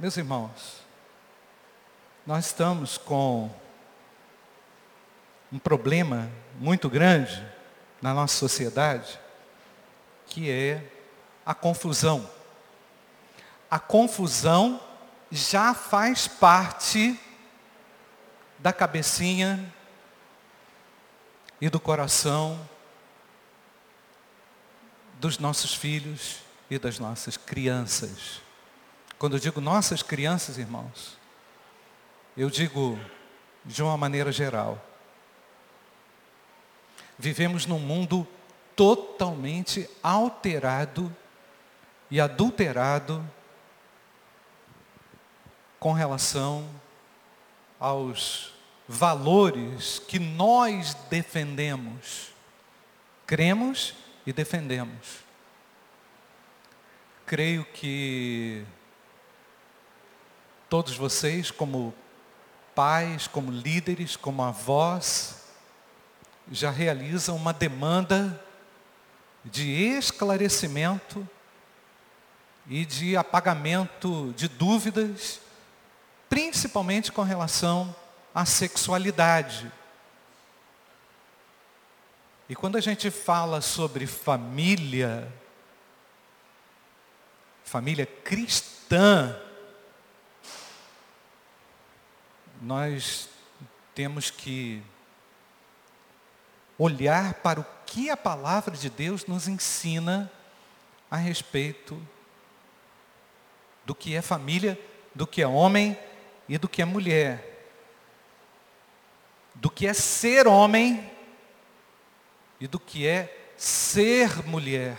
meus irmãos, nós estamos com um problema muito grande na nossa sociedade, que é a confusão. A confusão já faz parte da cabecinha e do coração dos nossos filhos e das nossas crianças. Quando eu digo nossas crianças, irmãos, eu digo de uma maneira geral. Vivemos num mundo totalmente alterado e adulterado com relação aos valores que nós defendemos, cremos e defendemos. Creio que todos vocês, como pais, como líderes, como avós, já realizam uma demanda de esclarecimento e de apagamento de dúvidas, principalmente com relação à sexualidade. E quando a gente fala sobre família, família cristã, nós temos que olhar para o que a palavra de Deus nos ensina a respeito do que é família, do que é homem e do que é mulher. Do que é ser homem e do que é ser mulher.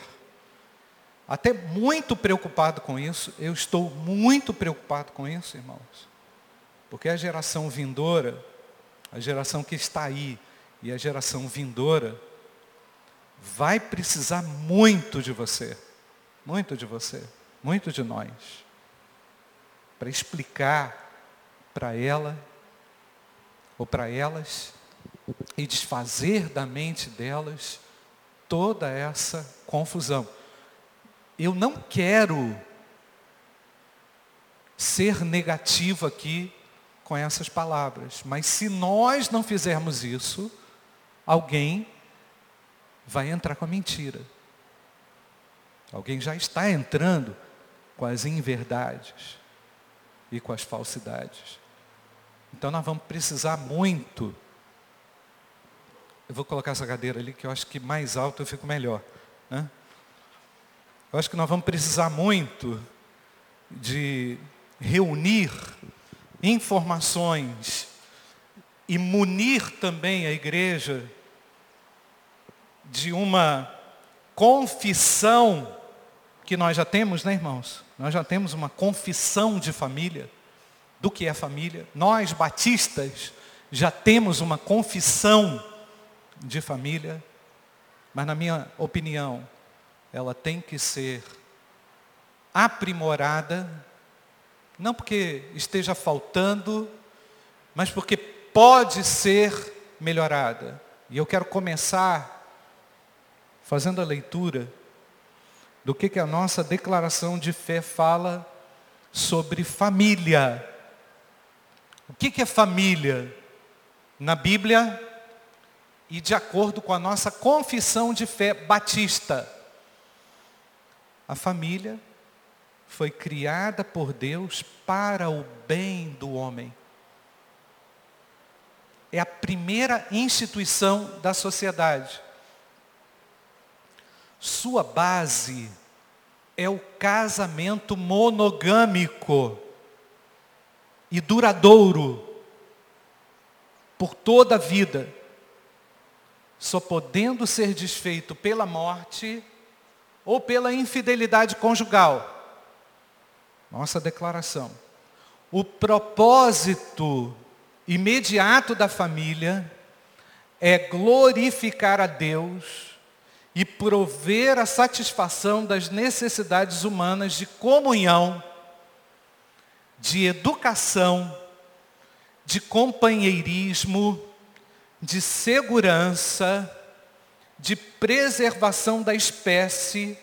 Até muito preocupado com isso, eu estou muito preocupado com isso, irmãos. Porque a geração vindoura, a geração que está aí e a geração vindoura, vai precisar muito de você, muito de você, muito de nós, para explicar para ela ou para elas e desfazer da mente delas toda essa confusão. Eu não quero ser negativo aqui com essas palavras, mas se nós não fizermos isso, alguém vai entrar com a mentira. Alguém já está entrando com as inverdades e com as falsidades. Então nós vamos precisar muito eu vou colocar essa cadeira ali, que eu acho que mais alto eu fico melhor. Né? Eu acho que nós vamos precisar muito de reunir informações e munir também a igreja de uma confissão que nós já temos, né, irmãos? Nós já temos uma confissão de família, do que é família. Nós, batistas, já temos uma confissão de família, mas na minha opinião, ela tem que ser aprimorada, não porque esteja faltando, mas porque pode ser melhorada. E eu quero começar fazendo a leitura do que, que a nossa declaração de fé fala sobre família. O que, que é família? Na Bíblia, e de acordo com a nossa confissão de fé batista. A família foi criada por Deus para o bem do homem. É a primeira instituição da sociedade. Sua base é o casamento monogâmico e duradouro por toda a vida só podendo ser desfeito pela morte ou pela infidelidade conjugal. Nossa declaração. O propósito imediato da família é glorificar a Deus e prover a satisfação das necessidades humanas de comunhão, de educação, de companheirismo, de segurança, de preservação da espécie,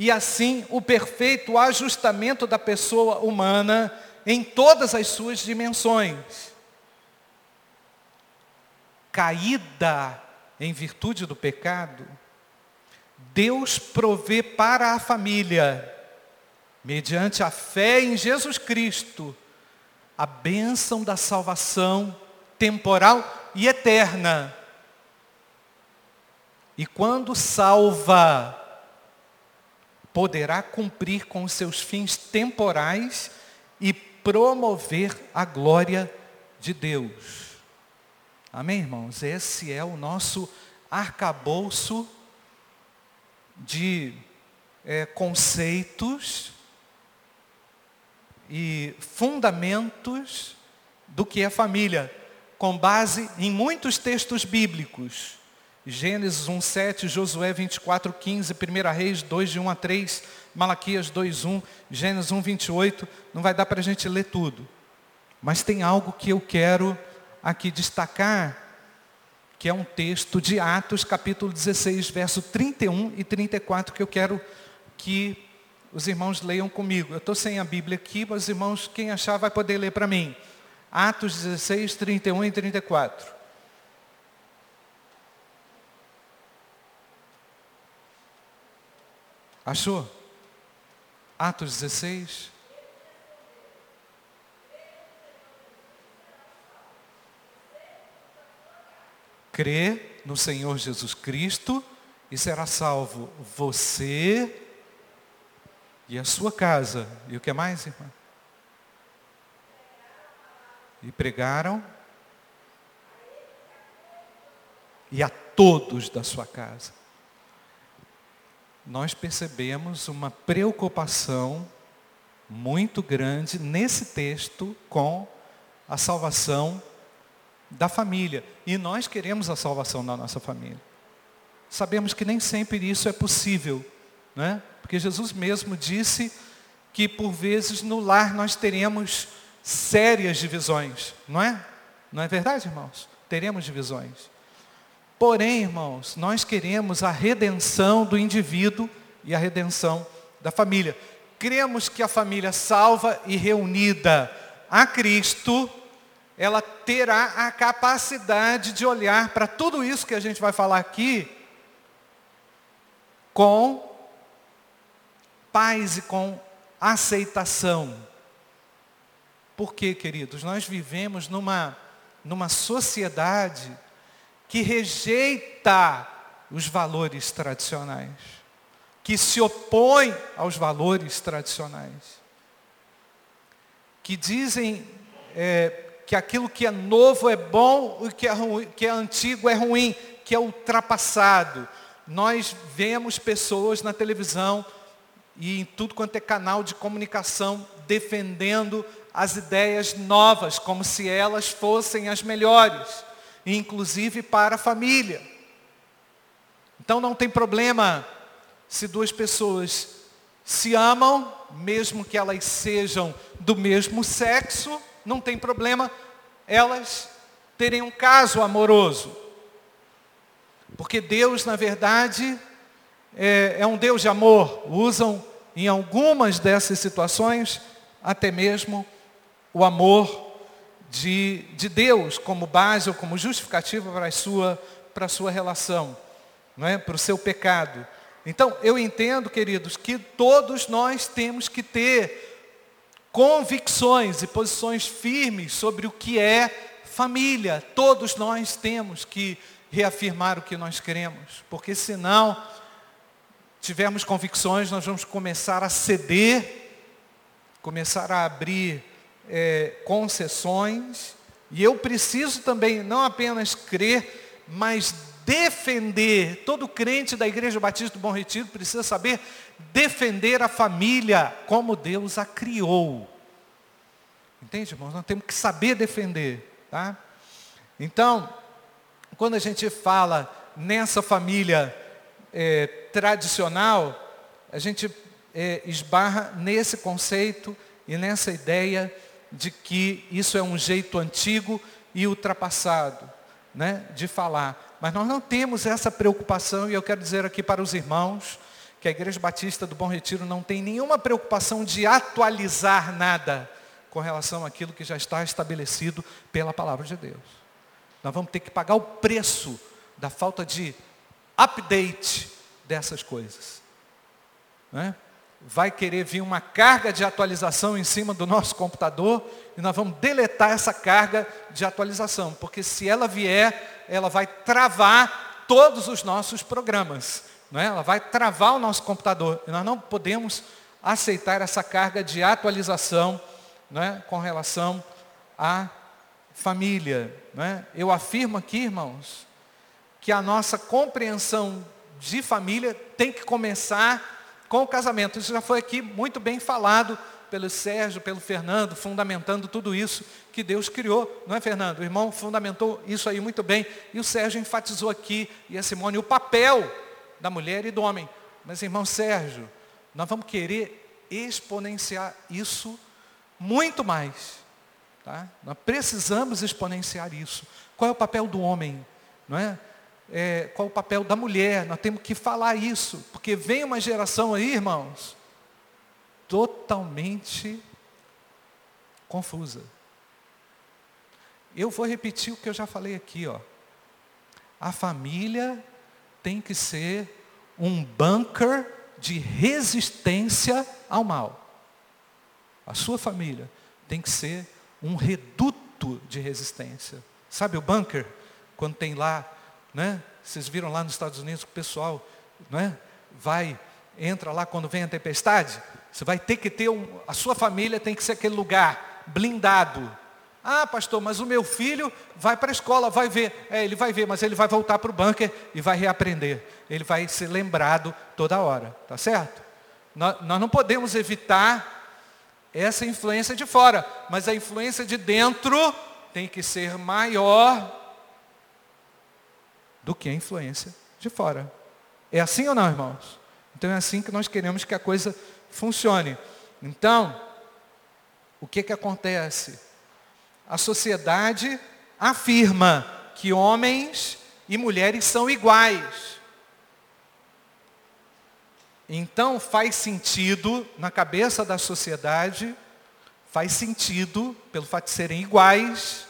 e assim o perfeito ajustamento da pessoa humana em todas as suas dimensões. Caída em virtude do pecado, Deus provê para a família, mediante a fé em Jesus Cristo, a bênção da salvação temporal e eterna. E quando salva, poderá cumprir com os seus fins temporais e promover a glória de Deus. Amém, irmãos? Esse é o nosso arcabouço de é, conceitos e fundamentos do que é família, com base em muitos textos bíblicos. Gênesis 1, 7, Josué 24, 15, 1 Reis 2, de 1 a 3, Malaquias 2, 1, Gênesis 1, 28. Não vai dar para a gente ler tudo. Mas tem algo que eu quero aqui destacar, que é um texto de Atos, capítulo 16, verso 31 e 34, que eu quero que os irmãos leiam comigo. Eu estou sem a Bíblia aqui, mas os irmãos, quem achar, vai poder ler para mim. Atos 16, 31 e 34. Achou? Atos 16. Crê no Senhor Jesus Cristo e será salvo você e a sua casa. E o que mais, irmã? E pregaram e a todos da sua casa. Nós percebemos uma preocupação muito grande nesse texto com a salvação da família. E nós queremos a salvação da nossa família. Sabemos que nem sempre isso é possível, né? Porque Jesus mesmo disse que por vezes no lar nós teremos sérias divisões, não é? Não é verdade, irmãos? Teremos divisões. Porém, irmãos, nós queremos a redenção do indivíduo e a redenção da família. Cremos que a família salva e reunida a Cristo, ela terá a capacidade de olhar para tudo isso que a gente vai falar aqui com paz e com aceitação. Porque, queridos, nós vivemos numa, numa sociedade que rejeita os valores tradicionais, que se opõe aos valores tradicionais, que dizem é, que aquilo que é novo é bom e que é, ruim, que é antigo é ruim, que é ultrapassado. Nós vemos pessoas na televisão e em tudo quanto é canal de comunicação defendendo as ideias novas, como se elas fossem as melhores, inclusive para a família. Então não tem problema se duas pessoas se amam, mesmo que elas sejam do mesmo sexo, não tem problema elas terem um caso amoroso. Porque Deus, na verdade, é, é um Deus de amor. Usam em algumas dessas situações até mesmo o amor de, de Deus como base ou como justificativa para a sua, para a sua relação, não é? para o seu pecado. Então, eu entendo, queridos, que todos nós temos que ter convicções e posições firmes sobre o que é família. Todos nós temos que reafirmar o que nós queremos, porque senão tivermos convicções, nós vamos começar a ceder, começar a abrir é, concessões, e eu preciso também não apenas crer, mas defender. Todo crente da Igreja Batista do Bom Retiro precisa saber defender a família como Deus a criou. Entende, irmãos? Nós temos que saber defender, tá? Então, quando a gente fala nessa família é, tradicional, a gente é, esbarra nesse conceito e nessa ideia de que isso é um jeito antigo e ultrapassado né, de falar. Mas nós não temos essa preocupação, e eu quero dizer aqui para os irmãos, que a Igreja Batista do Bom Retiro não tem nenhuma preocupação de atualizar nada com relação àquilo que já está estabelecido pela palavra de Deus. Nós vamos ter que pagar o preço da falta de update dessas coisas. Né? Vai querer vir uma carga de atualização em cima do nosso computador e nós vamos deletar essa carga de atualização, porque se ela vier, ela vai travar todos os nossos programas. Né? Ela vai travar o nosso computador. E nós não podemos aceitar essa carga de atualização né? com relação à família. Né? Eu afirmo aqui, irmãos, que a nossa compreensão de família tem que começar com o casamento. Isso já foi aqui muito bem falado pelo Sérgio, pelo Fernando, fundamentando tudo isso que Deus criou, não é, Fernando? O irmão fundamentou isso aí muito bem. E o Sérgio enfatizou aqui, e a Simone, o papel da mulher e do homem. Mas, irmão Sérgio, nós vamos querer exponenciar isso muito mais. Tá? Nós precisamos exponenciar isso. Qual é o papel do homem? Não é? É? qual o papel da mulher? Nós temos que falar isso, porque vem uma geração aí, irmãos, totalmente confusa. Eu vou repetir o que eu já falei aqui, ó. A família tem que ser um bunker de resistência ao mal. A sua família tem que ser um reduto de resistência. Sabe o bunker? Quando tem lá, né? Vocês viram lá nos Estados Unidos que o pessoal, né? Vai, entra lá quando vem a tempestade. Você vai ter que ter um, a sua família tem que ser aquele lugar blindado, ah, pastor, mas o meu filho vai para a escola, vai ver. É, ele vai ver, mas ele vai voltar para o bunker e vai reaprender. Ele vai ser lembrado toda hora, tá certo? Nós, nós não podemos evitar essa influência de fora, mas a influência de dentro tem que ser maior do que a influência de fora. É assim ou não, irmãos? Então é assim que nós queremos que a coisa funcione. Então, o que que acontece? a sociedade afirma que homens e mulheres são iguais. Então faz sentido, na cabeça da sociedade, faz sentido, pelo fato de serem iguais,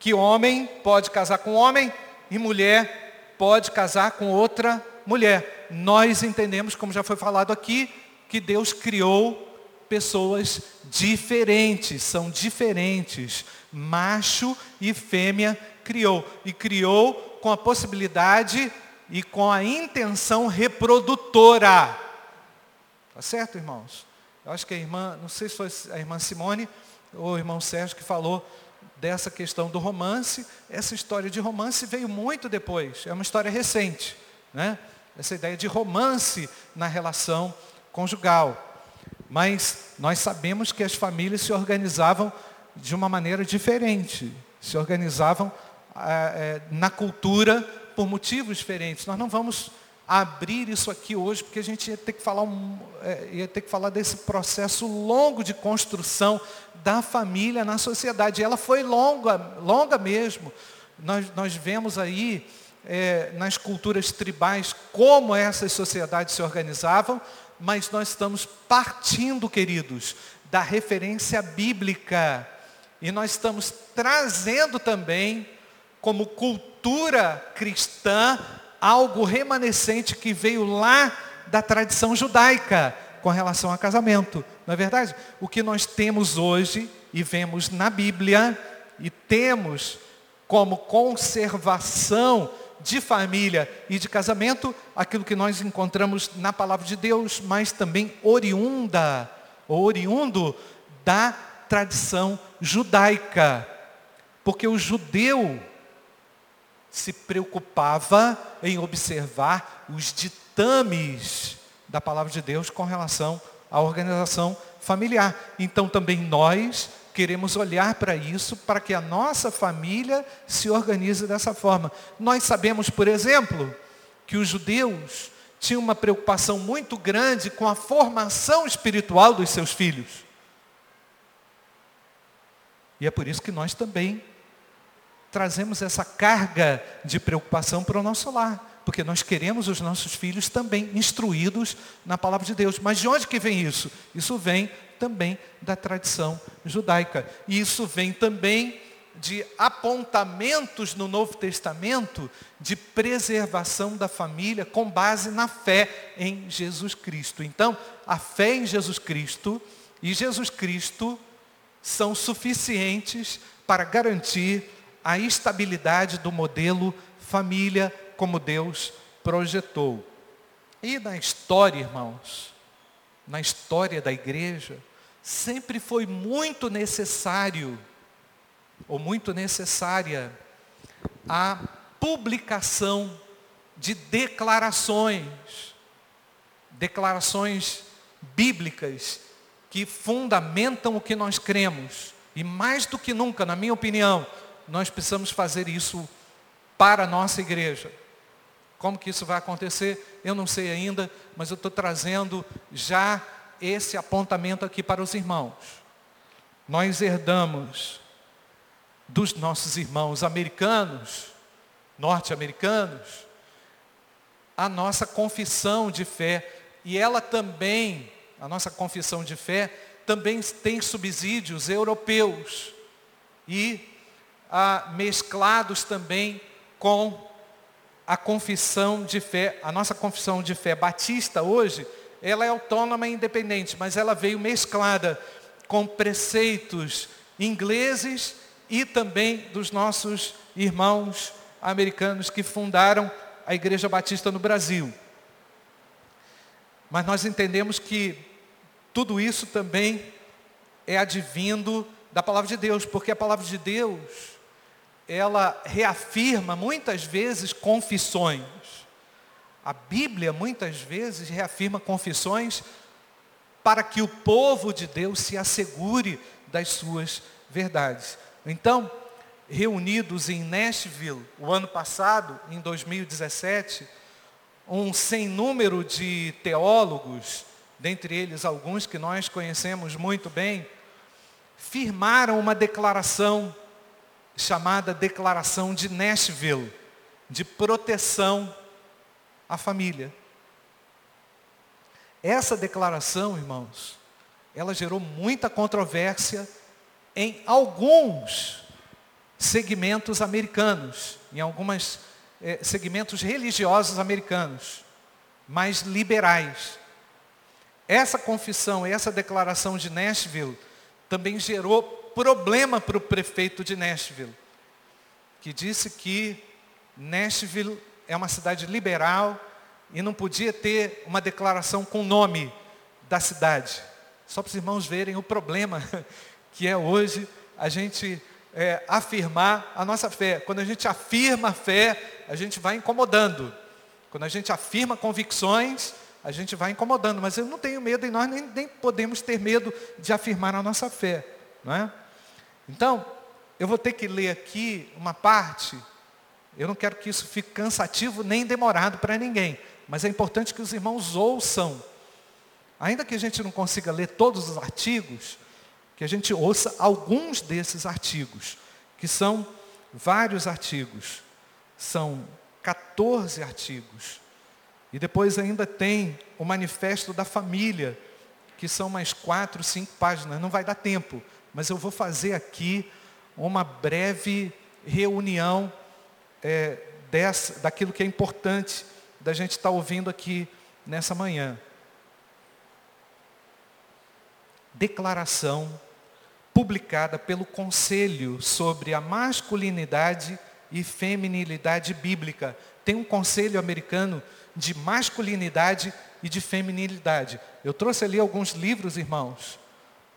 que homem pode casar com homem e mulher pode casar com outra mulher. Nós entendemos, como já foi falado aqui, que Deus criou pessoas diferentes, são diferentes. Macho e fêmea criou. E criou com a possibilidade e com a intenção reprodutora. Tá certo, irmãos? Eu acho que a irmã, não sei se foi a irmã Simone ou o irmão Sérgio que falou dessa questão do romance. Essa história de romance veio muito depois, é uma história recente. Né? Essa ideia de romance na relação conjugal. Mas nós sabemos que as famílias se organizavam de uma maneira diferente, se organizavam é, na cultura por motivos diferentes. Nós não vamos abrir isso aqui hoje, porque a gente ia ter que falar, um, é, ia ter que falar desse processo longo de construção da família na sociedade. E ela foi longa, longa mesmo. Nós, nós vemos aí é, nas culturas tribais como essas sociedades se organizavam, mas nós estamos partindo, queridos, da referência bíblica. E nós estamos trazendo também, como cultura cristã, algo remanescente que veio lá da tradição judaica com relação a casamento. Não é verdade? O que nós temos hoje e vemos na Bíblia e temos como conservação de família e de casamento, aquilo que nós encontramos na palavra de Deus, mas também oriunda, oriundo da tradição judaica. Porque o judeu se preocupava em observar os ditames da palavra de Deus com relação à organização familiar. Então também nós queremos olhar para isso, para que a nossa família se organize dessa forma. Nós sabemos, por exemplo, que os judeus tinham uma preocupação muito grande com a formação espiritual dos seus filhos. E é por isso que nós também trazemos essa carga de preocupação para o nosso lar. porque nós queremos os nossos filhos também instruídos na palavra de Deus. Mas de onde que vem isso? Isso vem também da tradição judaica. E isso vem também de apontamentos no Novo Testamento de preservação da família com base na fé em Jesus Cristo. Então, a fé em Jesus Cristo e Jesus Cristo são suficientes para garantir a estabilidade do modelo família como Deus projetou. E na história, irmãos, na história da igreja, sempre foi muito necessário, ou muito necessária, a publicação de declarações, declarações bíblicas que fundamentam o que nós cremos. E mais do que nunca, na minha opinião, nós precisamos fazer isso para a nossa igreja. Como que isso vai acontecer? Eu não sei ainda, mas eu estou trazendo já esse apontamento aqui para os irmãos. Nós herdamos dos nossos irmãos americanos, norte-americanos, a nossa confissão de fé. E ela também, a nossa confissão de fé, também tem subsídios europeus e ah, mesclados também com a confissão de fé, a nossa confissão de fé batista hoje, ela é autônoma e independente, mas ela veio mesclada com preceitos ingleses e também dos nossos irmãos americanos que fundaram a Igreja Batista no Brasil. Mas nós entendemos que tudo isso também é advindo da palavra de Deus, porque a palavra de Deus, ela reafirma muitas vezes confissões. A Bíblia muitas vezes reafirma confissões para que o povo de Deus se assegure das suas verdades. Então, reunidos em Nashville o ano passado, em 2017, um sem número de teólogos, dentre eles alguns que nós conhecemos muito bem, firmaram uma declaração chamada Declaração de Nashville, de proteção à família. Essa declaração, irmãos, ela gerou muita controvérsia em alguns segmentos americanos, em alguns eh, segmentos religiosos americanos, mais liberais. Essa confissão, essa declaração de Nashville também gerou problema para o prefeito de Nashville, que disse que Nashville é uma cidade liberal e não podia ter uma declaração com o nome da cidade. Só para os irmãos verem o problema que é hoje a gente é, afirmar a nossa fé. Quando a gente afirma a fé, a gente vai incomodando. Quando a gente afirma convicções, a gente vai incomodando. Mas eu não tenho medo e nós nem, nem podemos ter medo de afirmar a nossa fé. Não é? Então, eu vou ter que ler aqui uma parte eu não quero que isso fique cansativo nem demorado para ninguém, mas é importante que os irmãos ouçam. Ainda que a gente não consiga ler todos os artigos, que a gente ouça alguns desses artigos, que são vários artigos. São 14 artigos. E depois ainda tem o manifesto da família, que são mais quatro, cinco páginas. Não vai dar tempo, mas eu vou fazer aqui uma breve reunião é, dessa, daquilo que é importante da gente estar tá ouvindo aqui nessa manhã. Declaração publicada pelo Conselho sobre a masculinidade e feminilidade bíblica. Tem um conselho americano de masculinidade e de feminilidade. Eu trouxe ali alguns livros, irmãos,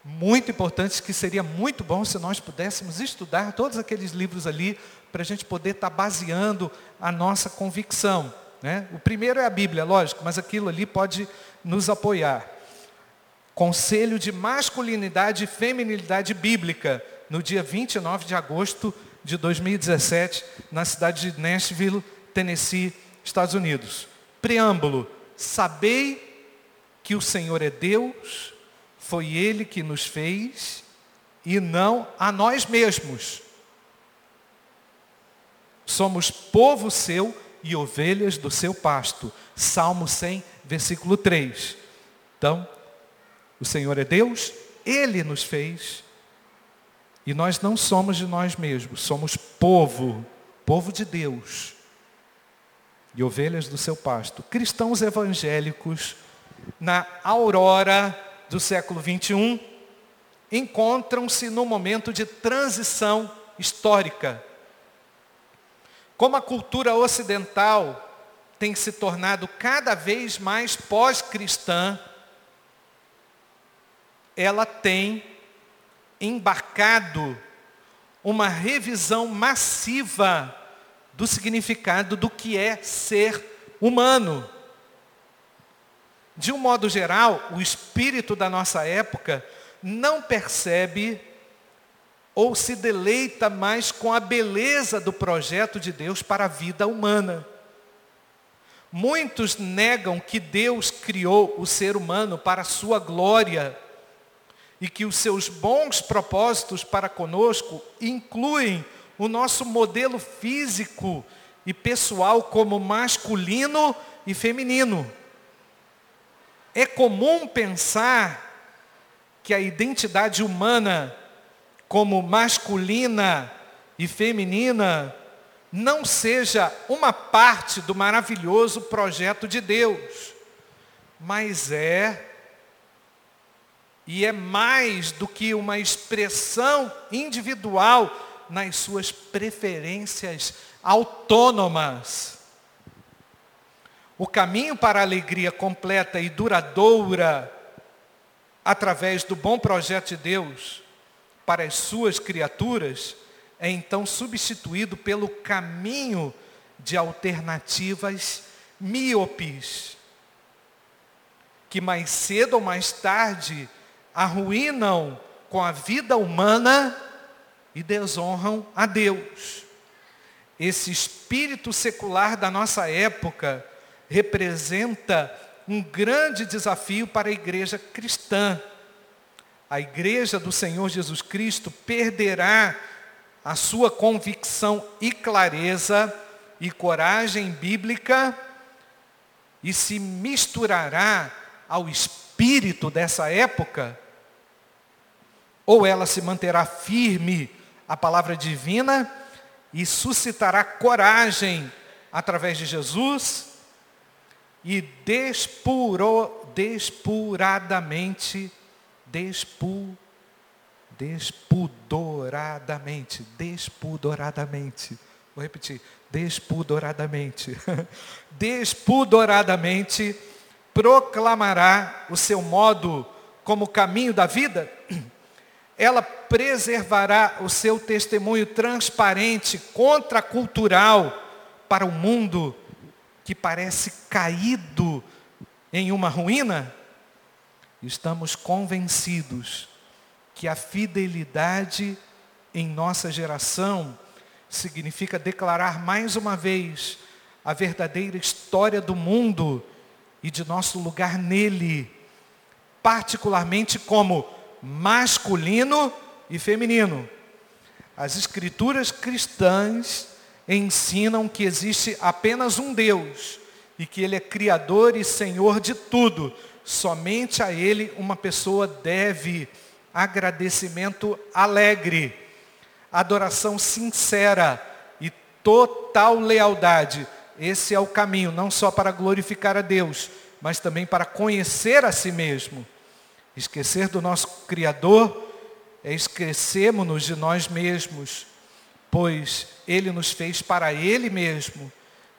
muito importantes que seria muito bom se nós pudéssemos estudar todos aqueles livros ali para a gente poder estar tá baseando a nossa convicção. Né? O primeiro é a Bíblia, lógico, mas aquilo ali pode nos apoiar. Conselho de Masculinidade e Feminilidade Bíblica, no dia 29 de agosto de 2017, na cidade de Nashville, Tennessee, Estados Unidos. Preâmbulo: Sabei que o Senhor é Deus, foi Ele que nos fez e não a nós mesmos. Somos povo seu, e ovelhas do seu pasto. Salmo 100, versículo 3. Então, o Senhor é Deus, Ele nos fez, e nós não somos de nós mesmos, somos povo, povo de Deus, e ovelhas do seu pasto. Cristãos evangélicos, na aurora do século 21, encontram-se no momento de transição histórica. Como a cultura ocidental tem se tornado cada vez mais pós-cristã, ela tem embarcado uma revisão massiva do significado do que é ser humano. De um modo geral, o espírito da nossa época não percebe ou se deleita mais com a beleza do projeto de Deus para a vida humana. Muitos negam que Deus criou o ser humano para a sua glória e que os seus bons propósitos para conosco incluem o nosso modelo físico e pessoal como masculino e feminino. É comum pensar que a identidade humana como masculina e feminina não seja uma parte do maravilhoso projeto de Deus, mas é e é mais do que uma expressão individual nas suas preferências autônomas. O caminho para a alegria completa e duradoura, através do bom projeto de Deus para as suas criaturas, é então substituído pelo caminho de alternativas míopes, que mais cedo ou mais tarde arruinam com a vida humana e desonram a Deus. Esse espírito secular da nossa época representa um grande desafio para a igreja cristã. A igreja do Senhor Jesus Cristo perderá a sua convicção e clareza e coragem bíblica e se misturará ao espírito dessa época ou ela se manterá firme à palavra divina e suscitará coragem através de Jesus e despurou, despuradamente, despu, despudoradamente, despudoradamente, vou repetir, despudoradamente, despudoradamente proclamará o seu modo como caminho da vida. Ela preservará o seu testemunho transparente, contracultural para o mundo que parece caído em uma ruína? Estamos convencidos que a fidelidade em nossa geração significa declarar mais uma vez a verdadeira história do mundo e de nosso lugar nele, particularmente como masculino e feminino. As escrituras cristãs ensinam que existe apenas um Deus e que Ele é Criador e Senhor de tudo. Somente a Ele uma pessoa deve agradecimento alegre, adoração sincera e total lealdade. Esse é o caminho, não só para glorificar a Deus, mas também para conhecer a si mesmo. Esquecer do nosso Criador é esquecermos-nos de nós mesmos, pois Ele nos fez para Ele mesmo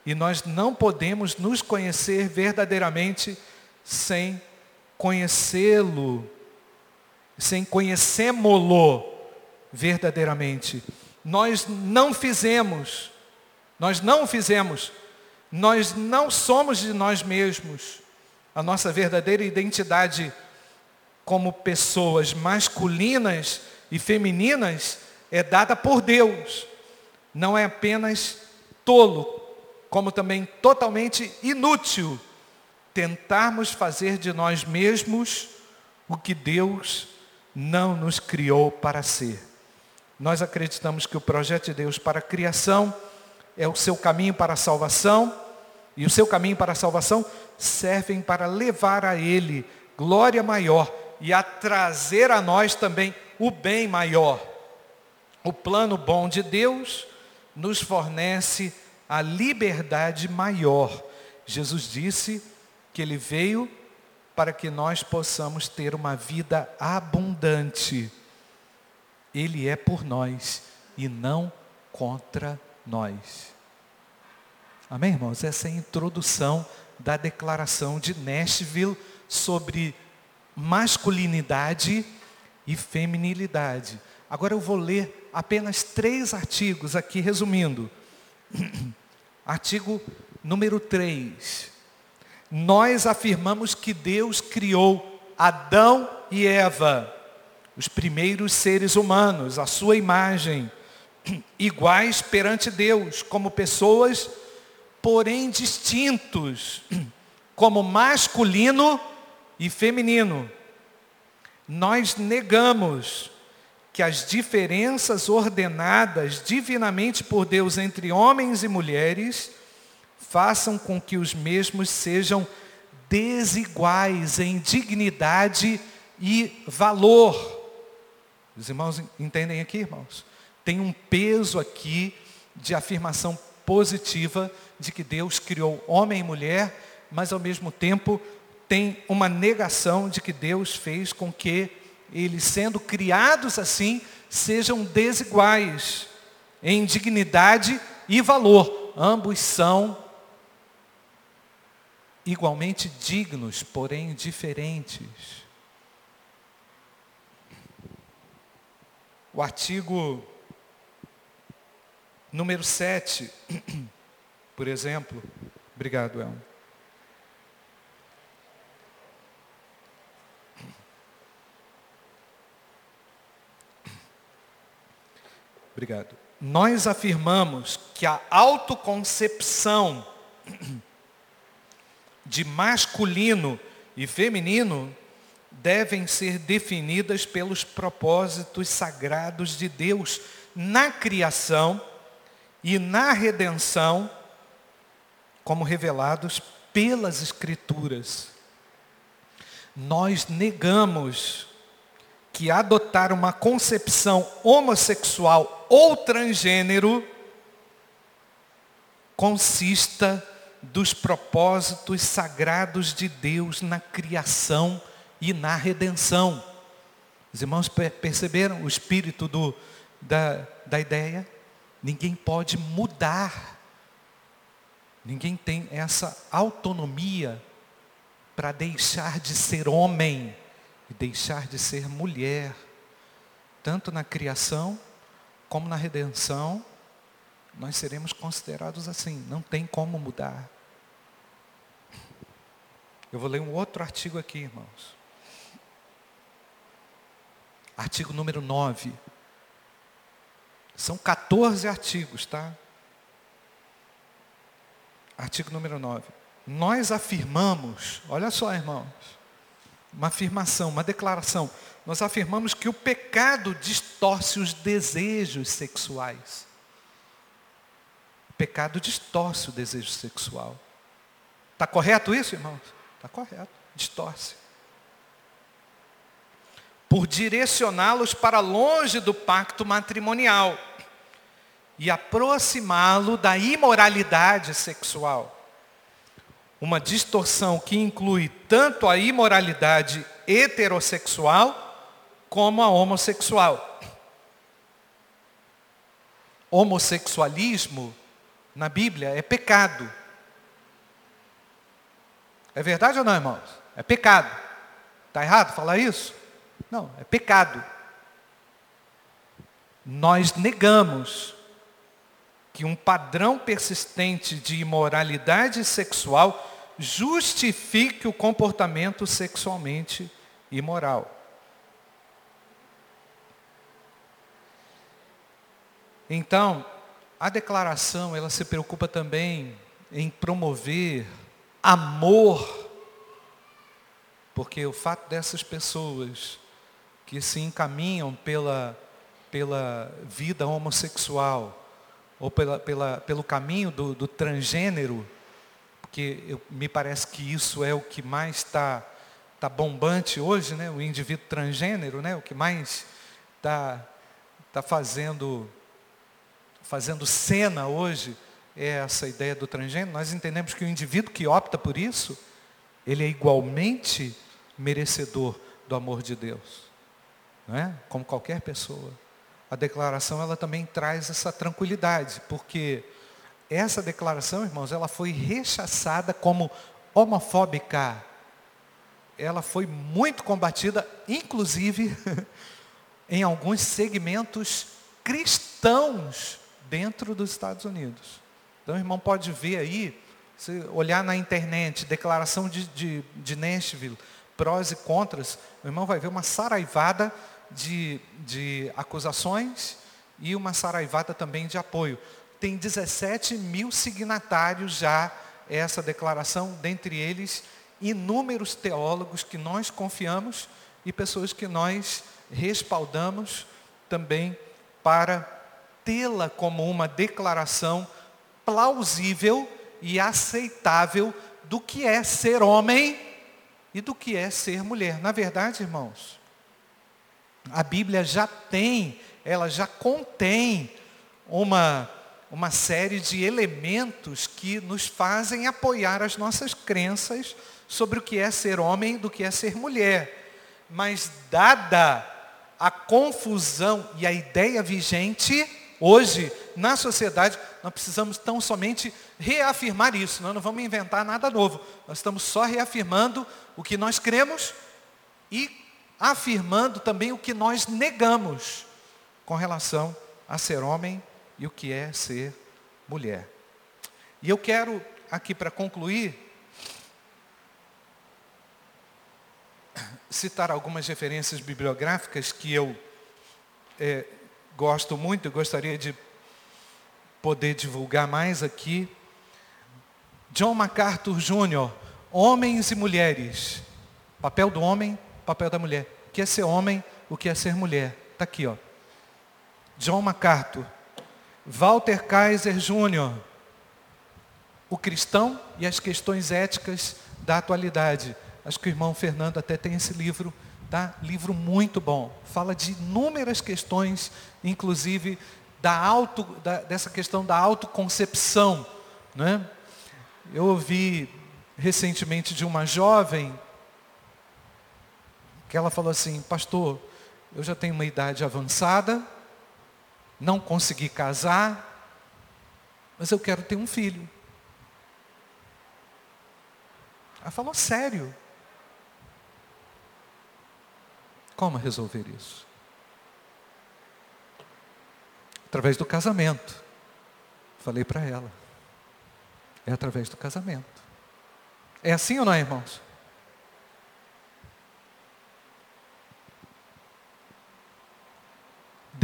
e nós não podemos nos conhecer verdadeiramente sem conhecê-lo, sem conhecêmo-lo verdadeiramente. Nós não fizemos, nós não fizemos, nós não somos de nós mesmos. A nossa verdadeira identidade como pessoas masculinas e femininas é dada por Deus. Não é apenas tolo, como também totalmente inútil tentarmos fazer de nós mesmos o que Deus não nos criou para ser. Nós acreditamos que o projeto de Deus para a criação é o seu caminho para a salvação, e o seu caminho para a salvação servem para levar a Ele glória maior e a trazer a nós também o bem maior. O plano bom de Deus nos fornece a liberdade maior. Jesus disse que Ele veio para que nós possamos ter uma vida abundante. Ele é por nós e não contra nós. Amém, irmãos? Essa é a introdução da declaração de Nashville sobre masculinidade e feminilidade. Agora eu vou ler apenas três artigos aqui, resumindo. Artigo número 3. Nós afirmamos que Deus criou Adão e Eva, os primeiros seres humanos, a sua imagem, iguais perante Deus, como pessoas, porém distintos, como masculino e feminino. Nós negamos que as diferenças ordenadas divinamente por Deus entre homens e mulheres façam com que os mesmos sejam desiguais em dignidade e valor. Os irmãos entendem aqui, irmãos? Tem um peso aqui de afirmação positiva de que Deus criou homem e mulher, mas ao mesmo tempo tem uma negação de que Deus fez com que eles, sendo criados assim, sejam desiguais em dignidade e valor. Ambos são igualmente dignos, porém diferentes. O artigo número 7, por exemplo. Obrigado, Elmo. Obrigado. Nós afirmamos que a autoconcepção de masculino e feminino devem ser definidas pelos propósitos sagrados de Deus na criação e na redenção, como revelados pelas Escrituras. Nós negamos que adotar uma concepção homossexual ou transgênero consista dos propósitos sagrados de Deus na criação e na redenção. Os irmãos perceberam o espírito do, da, da ideia? Ninguém pode mudar. Ninguém tem essa autonomia para deixar de ser homem e deixar de ser mulher, tanto na criação como na redenção, nós seremos considerados assim, não tem como mudar. Eu vou ler um outro artigo aqui, irmãos. Artigo número 9. São 14 artigos, tá? Artigo número 9. Nós afirmamos, olha só, irmãos, uma afirmação, uma declaração. Nós afirmamos que o pecado distorce os desejos sexuais. O pecado distorce o desejo sexual. Está correto isso, irmãos? Está correto, distorce. Por direcioná-los para longe do pacto matrimonial e aproximá-lo da imoralidade sexual uma distorção que inclui tanto a imoralidade heterossexual como a homossexual. Homossexualismo na Bíblia é pecado. É verdade ou não, irmãos? É pecado. Está errado falar isso? Não, é pecado. Nós negamos que um padrão persistente de imoralidade sexual justifique o comportamento sexualmente imoral. Então, a declaração, ela se preocupa também em promover amor, porque o fato dessas pessoas que se encaminham pela, pela vida homossexual, ou pela, pela, pelo caminho do, do transgênero, porque eu, me parece que isso é o que mais está tá bombante hoje, né? o indivíduo transgênero, né? o que mais está tá fazendo, fazendo cena hoje é essa ideia do transgênero. Nós entendemos que o indivíduo que opta por isso, ele é igualmente merecedor do amor de Deus, não é? como qualquer pessoa. A declaração ela também traz essa tranquilidade, porque essa declaração, irmãos, ela foi rechaçada como homofóbica. Ela foi muito combatida, inclusive em alguns segmentos cristãos dentro dos Estados Unidos. Então, irmão pode ver aí, se olhar na internet, declaração de, de, de Nashville, prós e contras, o irmão vai ver uma saraivada de, de acusações e uma saraivada também de apoio. Tem 17 mil signatários já essa declaração, dentre eles inúmeros teólogos que nós confiamos e pessoas que nós respaldamos também para tê-la como uma declaração plausível e aceitável do que é ser homem e do que é ser mulher. Na verdade, irmãos, a Bíblia já tem, ela já contém uma, uma série de elementos que nos fazem apoiar as nossas crenças sobre o que é ser homem do que é ser mulher. Mas dada a confusão e a ideia vigente, hoje, na sociedade, nós precisamos tão somente reafirmar isso. Nós não vamos inventar nada novo. Nós estamos só reafirmando o que nós cremos e afirmando também o que nós negamos com relação a ser homem e o que é ser mulher. E eu quero, aqui para concluir, citar algumas referências bibliográficas que eu é, gosto muito, e gostaria de poder divulgar mais aqui. John MacArthur Jr., Homens e Mulheres. Papel do homem, papel da mulher. O que é ser homem, o que é ser mulher. Está aqui, ó. John MacArthur. Walter Kaiser Jr., o cristão e as questões éticas da atualidade. Acho que o irmão Fernando até tem esse livro, tá? Livro muito bom. Fala de inúmeras questões, inclusive da auto, da, dessa questão da autoconcepção, né? Eu ouvi recentemente de uma jovem que ela falou assim, pastor, eu já tenho uma idade avançada, não consegui casar, mas eu quero ter um filho. Ela falou sério. Como resolver isso? Através do casamento. Falei para ela. É através do casamento. É assim ou não irmãos?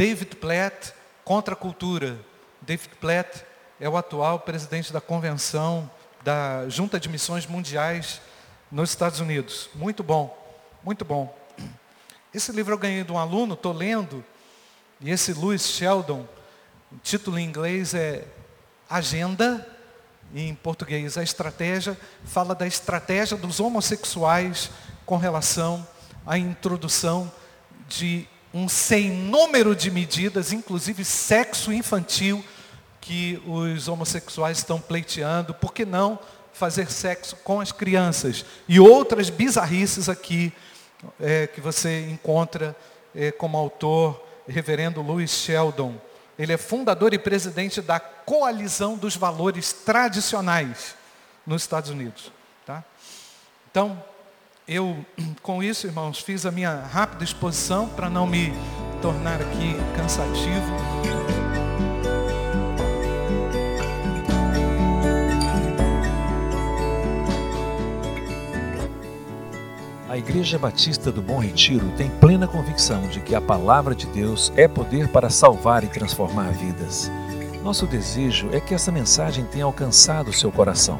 David Platt, contra a cultura. David Platt é o atual presidente da convenção da Junta de Missões Mundiais nos Estados Unidos. Muito bom, muito bom. Esse livro eu ganhei de um aluno, estou lendo, e esse Louis Sheldon, o título em inglês é Agenda, e em português a estratégia, fala da estratégia dos homossexuais com relação à introdução de um sem número de medidas, inclusive sexo infantil, que os homossexuais estão pleiteando, por que não fazer sexo com as crianças? E outras bizarrices aqui é, que você encontra é, como autor, reverendo Louis Sheldon. Ele é fundador e presidente da Coalizão dos Valores Tradicionais nos Estados Unidos. Tá? Então, eu, com isso, irmãos, fiz a minha rápida exposição para não me tornar aqui cansativo. A Igreja Batista do Bom Retiro tem plena convicção de que a palavra de Deus é poder para salvar e transformar vidas. Nosso desejo é que essa mensagem tenha alcançado seu coração.